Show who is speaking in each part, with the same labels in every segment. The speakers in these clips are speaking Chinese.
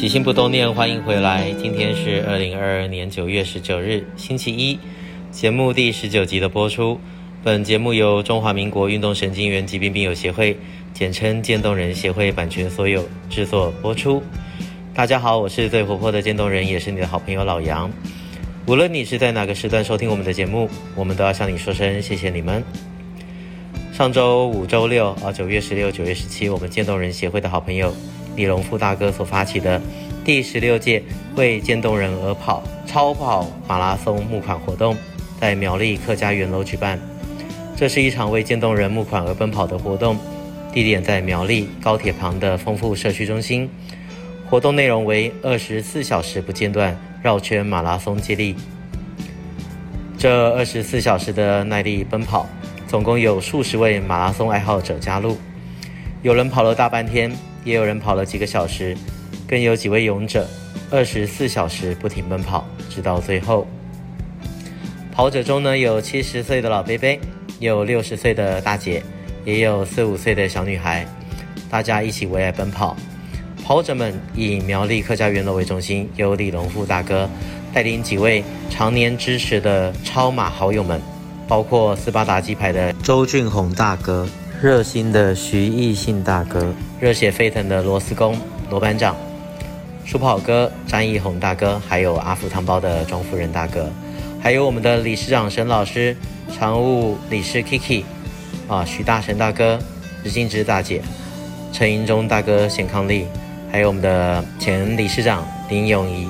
Speaker 1: 起心不动念，欢迎回来。今天是二零二二年九月十九日，星期一，节目第十九集的播出。本节目由中华民国运动神经元疾病病友协会，简称渐冻人协会版权所有制作播出。大家好，我是最活泼的渐冻人，也是你的好朋友老杨。无论你是在哪个时段收听我们的节目，我们都要向你说声谢谢你们。上周五、周六啊，九月十六、九月十七，我们渐冻人协会的好朋友。李荣富大哥所发起的第十六届为渐冻人而跑超跑马拉松募款活动，在苗栗客家园楼举办。这是一场为渐冻人募款而奔跑的活动，地点在苗栗高铁旁的丰富社区中心。活动内容为二十四小时不间断绕圈马拉松接力。这二十四小时的耐力奔跑，总共有数十位马拉松爱好者加入，有人跑了大半天。也有人跑了几个小时，更有几位勇者二十四小时不停奔跑，直到最后。跑者中呢，有七十岁的老伯伯，有六十岁的大姐，也有四五岁的小女孩，大家一起为爱奔跑。跑者们以苗栗客家圆楼为中心，由李荣富大哥带领几位常年支持的超马好友们，包括斯巴达鸡排的周俊宏大哥。热心的徐艺信大哥，热血沸腾的螺丝工罗班长，书跑哥詹义宏大哥，还有阿福汤包的庄夫人大哥，还有我们的理事长沈老师，常务理事 Kiki，啊许大神大哥，日金枝大姐，陈银忠大哥显康利，还有我们的前理事长林永仪，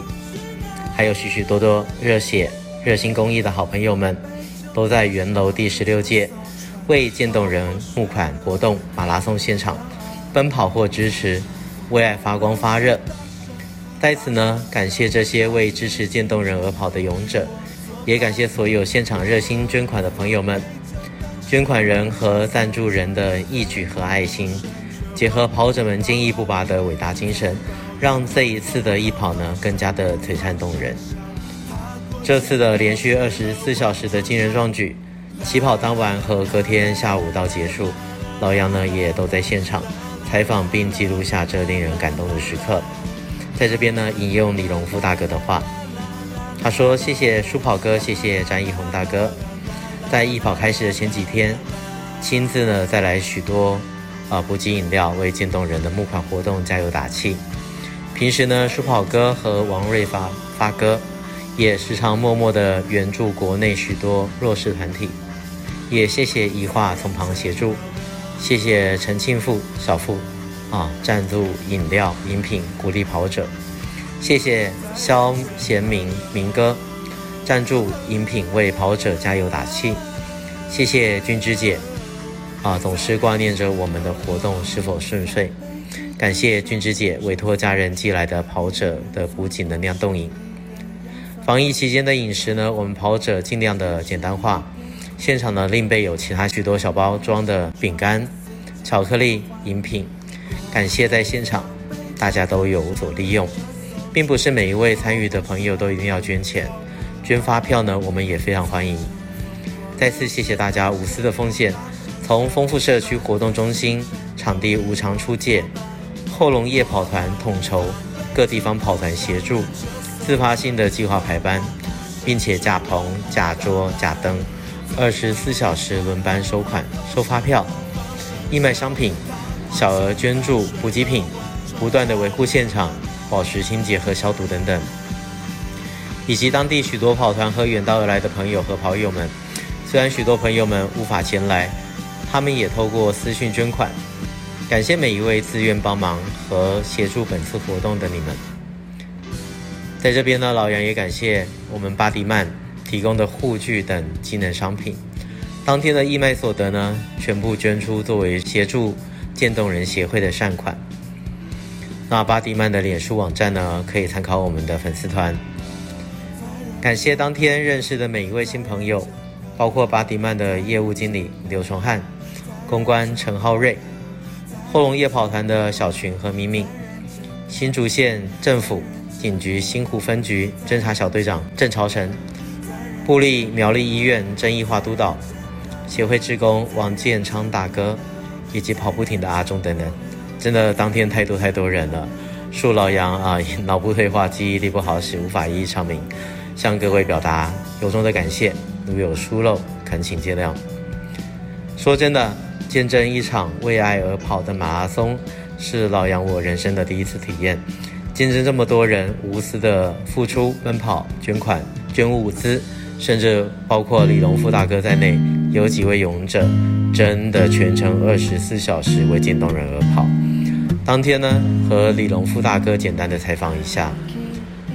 Speaker 1: 还有许许多多热血热心公益的好朋友们，都在元楼第十六届。为渐冻人募款活动马拉松现场奔跑或支持，为爱发光发热。在此呢，感谢这些为支持渐冻人而跑的勇者，也感谢所有现场热心捐款的朋友们。捐款人和赞助人的义举和爱心，结合跑者们坚毅不拔的伟大精神，让这一次的义跑呢更加的璀璨动人。这次的连续二十四小时的惊人壮举。起跑当晚和隔天下午到结束，老杨呢也都在现场采访并记录下这令人感动的时刻。在这边呢，引用李荣富大哥的话，他说：“谢谢舒跑哥，谢谢詹义宏大哥，在义跑开始的前几天，亲自呢带来许多啊补给饮料，为渐冻人的募款活动加油打气。平时呢，舒跑哥和王瑞发发哥也时常默默地援助国内许多弱势团体。”也谢谢宜化从旁协助，谢谢陈庆富小富啊赞助饮料饮品鼓励跑者，谢谢肖贤明明哥赞助饮品为跑者加油打气，谢谢君之姐啊总是挂念着我们的活动是否顺遂，感谢君之姐委托家人寄来的跑者的补给能量冻饮。防疫期间的饮食呢，我们跑者尽量的简单化。现场呢，另备有其他许多小包装的饼干、巧克力、饮品。感谢在现场大家都有所利用，并不是每一位参与的朋友都一定要捐钱，捐发票呢，我们也非常欢迎。再次谢谢大家无私的奉献，从丰富社区活动中心场地无偿出借，后龙夜跑团统筹，各地方跑团协助，自发性的计划排班，并且架棚、架桌、架灯。二十四小时轮班收款、收发票、义卖商品、小额捐助补给品，不断的维护现场、保持清洁和消毒等等，以及当地许多跑团和远道而来的朋友和跑友们。虽然许多朋友们无法前来，他们也透过私讯捐款。感谢每一位自愿帮忙和协助本次活动的你们。在这边呢，老杨也感谢我们巴迪曼。提供的护具等机能商品，当天的义卖所得呢，全部捐出作为协助渐冻人协会的善款。那巴迪曼的脸书网站呢，可以参考我们的粉丝团。感谢当天认识的每一位新朋友，包括巴迪曼的业务经理刘崇汉、公关陈浩瑞、后龙夜跑团的小群和敏敏、新竹县政府警局新湖分局侦查小队长郑朝成。布立苗栗医院郑义化督导，协会志工王建昌大哥，以及跑不停的阿忠等等，真的当天太多太多人了，恕老杨啊，脑部退化，记忆力不好，使无法一一唱名，向各位表达由衷的感谢。如有疏漏，恳请见谅。说真的，见证一场为爱而跑的马拉松，是老杨我人生的第一次体验。见证这么多人无私的付出、奔跑、捐款、捐物资，甚至包括李龙富大哥在内，有几位勇者真的全程二十四小时为渐冻人而跑。当天呢，和李龙富大哥简单的采访一下，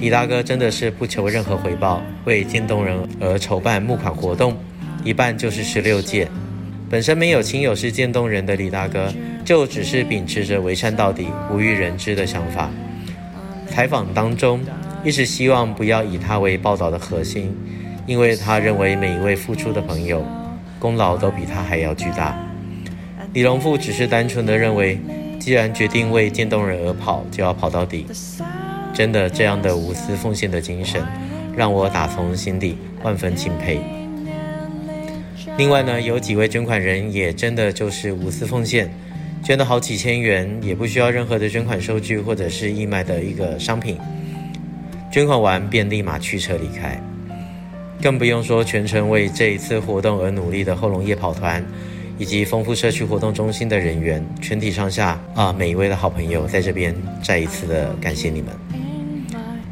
Speaker 1: 李大哥真的是不求任何回报，为渐冻人而筹办募款活动，一办就是十六届。本身没有亲友是渐冻人的李大哥，就只是秉持着为善到底、不欲人知的想法。采访当中，一直希望不要以他为报道的核心，因为他认为每一位付出的朋友，功劳都比他还要巨大。李龙富只是单纯的认为，既然决定为渐冻人而跑，就要跑到底。真的这样的无私奉献的精神，让我打从心底万分钦佩。另外呢，有几位捐款人也真的就是无私奉献。捐了好几千元，也不需要任何的捐款收据或者是义卖的一个商品，捐款完便立马驱车离开，更不用说全程为这一次活动而努力的后龙夜跑团，以及丰富社区活动中心的人员，全体上下啊，每一位的好朋友在这边再一次的感谢你们。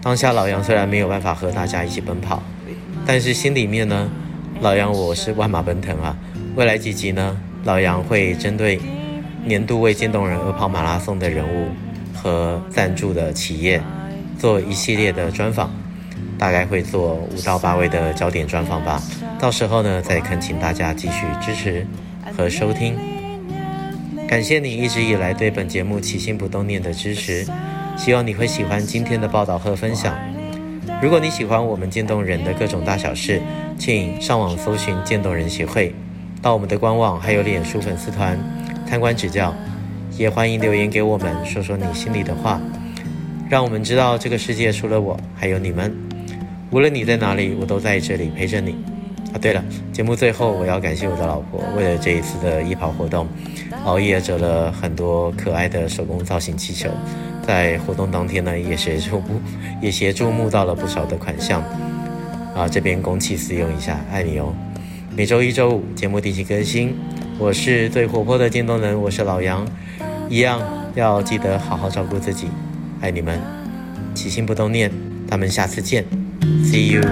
Speaker 1: 当下老杨虽然没有办法和大家一起奔跑，但是心里面呢，老杨我是万马奔腾啊。未来几集呢，老杨会针对。年度为渐冻人而跑马拉松的人物和赞助的企业，做一系列的专访，大概会做五到八位的焦点专访吧。到时候呢，再恳请大家继续支持和收听。感谢你一直以来对本节目起心不冻念的支持，希望你会喜欢今天的报道和分享。如果你喜欢我们渐冻人的各种大小事，请上网搜寻渐冻人协会，到我们的官网还有脸书粉丝团。参观指教，也欢迎留言给我们，说说你心里的话，让我们知道这个世界除了我还有你们。无论你在哪里，我都在这里陪着你。啊，对了，节目最后我要感谢我的老婆，为了这一次的义跑活动，熬夜折了很多可爱的手工造型气球，在活动当天呢，也协助也协助募到了不少的款项。啊，这边公器私用一下，爱你哦。每周一、周五节目定期更新。我是最活泼的渐冻人，我是老杨，一样要记得好好照顾自己，爱你们，起心不动念，咱们下次见，See you。